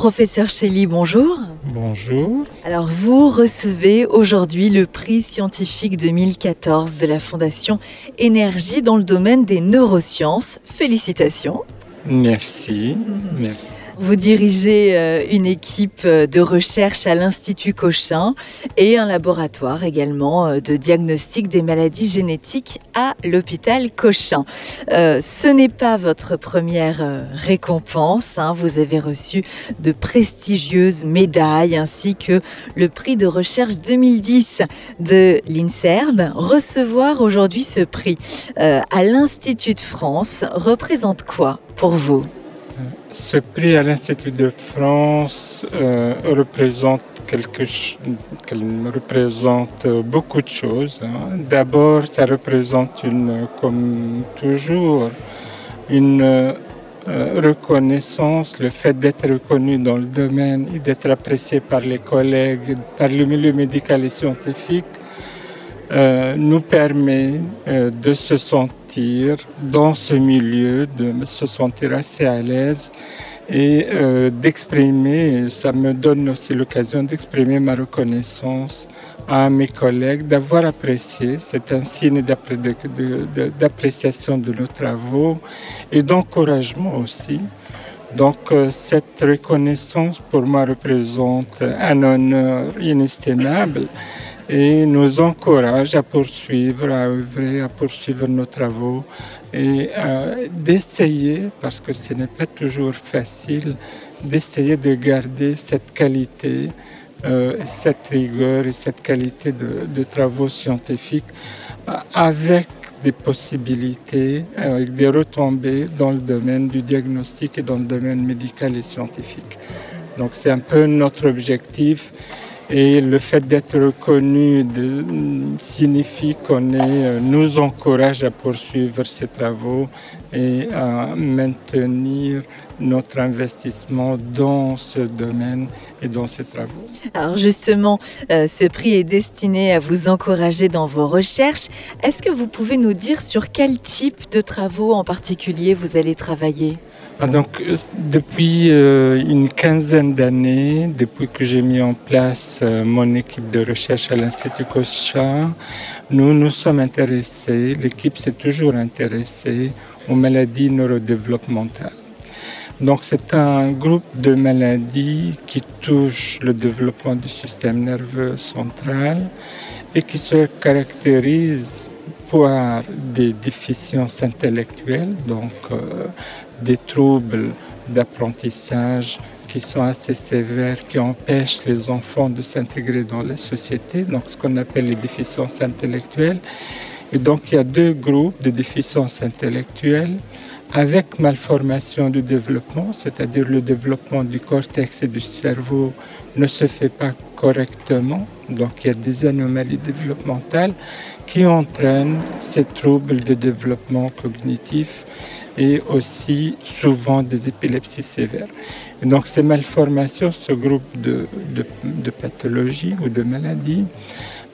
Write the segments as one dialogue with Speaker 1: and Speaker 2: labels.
Speaker 1: Professeur Shelley, bonjour.
Speaker 2: Bonjour.
Speaker 1: Alors vous recevez aujourd'hui le prix scientifique 2014 de la Fondation Énergie dans le domaine des neurosciences. Félicitations.
Speaker 2: Merci. Merci.
Speaker 1: Vous dirigez euh, une équipe euh, de recherche à l'Institut Cochin et un laboratoire également euh, de diagnostic des maladies génétiques à l'hôpital Cochin. ce n'est pas votre première récompense. Hein. Vous avez reçu de prestigieuses médailles ainsi que le prix de recherche 2010 de l'INSERB. Recevoir aujourd'hui ce prix à l'Institut de France représente quoi pour vous?
Speaker 2: Ce prix à l'Institut de France euh, représente quelque représente beaucoup de choses. Hein. D'abord, ça représente une, comme toujours, une euh, reconnaissance, le fait d'être reconnu dans le domaine et d'être apprécié par les collègues, par le milieu médical et scientifique, euh, nous permet euh, de se sentir dans ce milieu, de se sentir assez à l'aise et euh, d'exprimer, ça me donne aussi l'occasion d'exprimer ma reconnaissance à mes collègues, d'avoir apprécié, c'est un signe d'appréciation de nos travaux et d'encouragement aussi. Donc cette reconnaissance pour moi représente un honneur inestimable et nous encourage à poursuivre, à œuvrer, à poursuivre nos travaux et euh, d'essayer, parce que ce n'est pas toujours facile, d'essayer de garder cette qualité, euh, cette rigueur et cette qualité de, travaux scientifiques euh, avec des possibilités, avec des retombées dans le domaine du diagnostic et dans le domaine médical et scientifique. Donc c'est un peu notre objectif et le fait d'être reconnu signifie qu'on euh, nous encourage à poursuivre ces travaux et à maintenir notre investissement dans ce domaine et dans ces travaux.
Speaker 1: Alors justement, euh, ce prix est destiné à vous encourager dans vos recherches. Est-ce que vous pouvez nous dire sur quel type de travaux en particulier vous allez travailler?
Speaker 2: Donc, euh, depuis euh, une quinzaine d'années, depuis que j'ai mis en place euh, mon équipe de recherche à l'Institut Cochin, nous nous sommes intéressés, l'équipe s'est toujours intéressée aux maladies neurodéveloppementales. Donc c'est un groupe de maladies qui touchent le développement du système nerveux central et qui se caractérisent par des déficiences intellectuelles, donc des troubles d'apprentissage qui sont assez sévères, qui empêchent les enfants de s'intégrer dans la société, donc ce qu'on appelle les déficiences intellectuelles. Et donc il y a deux groupes de déficiences intellectuelles avec malformation du développement, c'est-à-dire le développement du cortex et du cerveau ne se fait pas correctement, donc il y a des anomalies développementales qui entraînent ces troubles de développement cognitif et aussi souvent des épilepsies sévères. donc ces malformations, ce groupe de, pathologies ou de maladies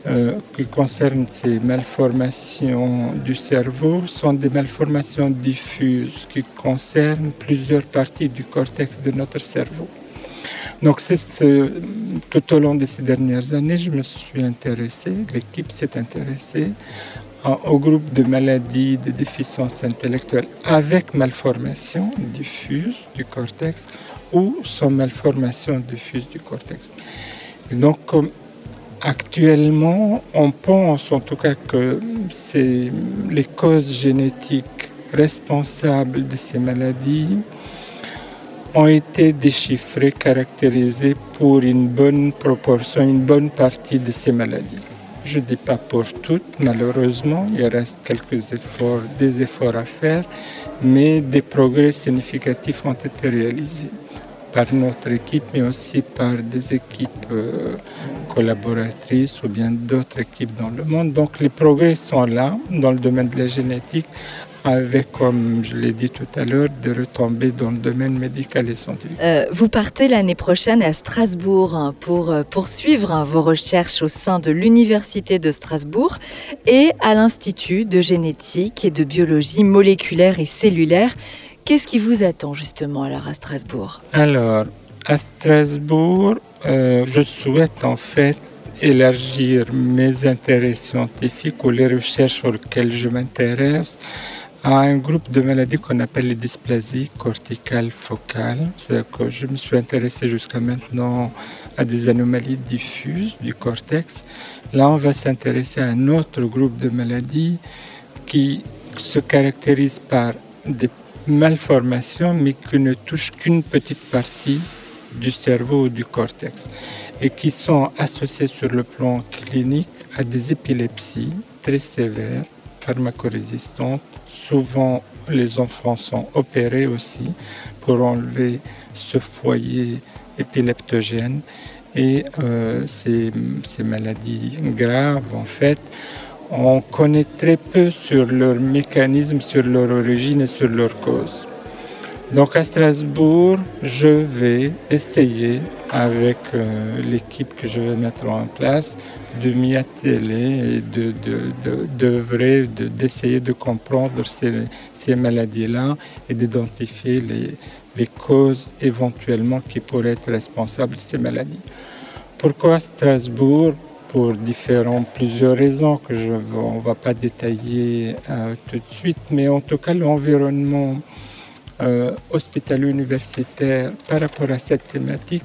Speaker 2: euh, qui concernent ces malformations du cerveau sont des malformations diffuses qui concernent plusieurs parties du cortex de notre cerveau. Donc tout au long de ces dernières années, je me suis intéressé, l'équipe s'est intéressée au groupe de maladies de déficience intellectuelle avec malformation diffuse du cortex ou sans malformation diffuse du cortex. donc, actuellement, on pense en tout cas que c'est les causes génétiques responsables de ces maladies ont été déchiffrées, caractérisées pour une bonne proportion, une bonne partie de ces maladies. Je ne dis pas pour toutes, malheureusement, il reste quelques efforts, des efforts à faire, mais des progrès significatifs ont été réalisés par notre équipe, mais aussi par des équipes euh, collaboratrices ou bien d'autres équipes dans le monde. Donc les progrès sont là dans le domaine de la génétique avec, comme je l'ai dit tout à l'heure, des retombées dans le domaine médical et scientifique.
Speaker 1: Euh, vous partez l'année prochaine à Strasbourg hein, pour euh, poursuivre hein, vos recherches au sein de l'Université de Strasbourg et à l'Institut de génétique et de biologie moléculaire et cellulaire. Qu'est-ce qui vous attend justement alors à Strasbourg?
Speaker 2: Alors, À Strasbourg, euh, je souhaite en fait élargir mes intérêts scientifiques ou les recherches auxquelles je m'intéresse à un groupe de maladies qu'on appelle les dysplasies corticales focales. C'est-à-dire que je me suis intéressé jusqu'à maintenant à des anomalies diffuses du cortex. Là, on va s'intéresser à un autre groupe de maladies qui se caractérise par des malformations, mais qui ne touchent qu'une petite partie du cerveau ou du cortex, et qui sont associées sur le plan clinique à des épilepsies très sévères, pharmacorésistantes. Souvent, les enfants sont opérés aussi pour enlever ce foyer épileptogène. Et euh, ces, ces maladies graves, en fait, on connaît très peu sur leur mécanisme, sur leur origine et sur leur cause. Donc à Strasbourg, je vais essayer avec euh, l'équipe que je vais mettre en place de m'y atteler et de, d'œuvrer, de, d'essayer de, comprendre ces, ces maladies-là et d'identifier les, les causes éventuellement qui pourraient être responsables de ces maladies. Pourquoi Strasbourg? Pour différentes, plusieurs raisons que je ne va pas détailler euh, tout de suite, mais en tout cas l'environnement euh, hospitalo-universitaire par rapport à cette thématique,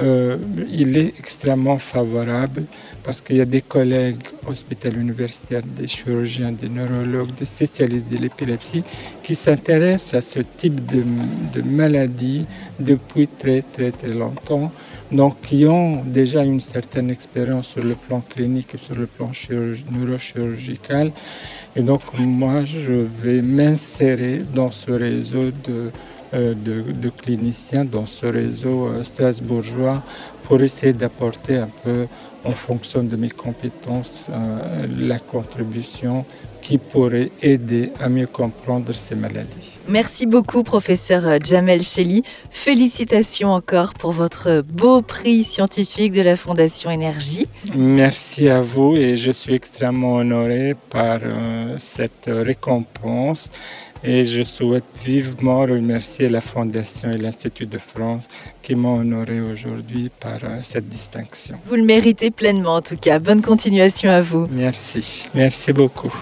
Speaker 2: euh, il est extrêmement favorable parce qu'il y a des collègues hospitalo-universitaires, des chirurgiens, des neurologues, des spécialistes de l'épilepsie qui s'intéressent à ce type de, de maladie depuis très très très longtemps donc qui ont déjà une certaine expérience sur le plan clinique et sur le plan neurochirurgical. Et donc moi, je vais m'insérer dans ce réseau de, euh, de, cliniciens, dans ce réseau euh, strasbourgeois, pour essayer d'apporter un peu, en fonction de mes compétences, euh, la contribution qui pourrait aider à mieux comprendre ces maladies.
Speaker 1: Merci beaucoup, professeur Jamel Cheli. Félicitations encore pour votre beau prix scientifique de la Fondation Énergie.
Speaker 2: Merci à vous et je suis extrêmement honoré par euh, cette récompense et je souhaite vivement remercier la Fondation et l'Institut de France qui m'ont honoré aujourd'hui par euh, cette distinction.
Speaker 1: Vous le méritez pleinement en tout cas. Bonne continuation à vous.
Speaker 2: Merci. Merci beaucoup.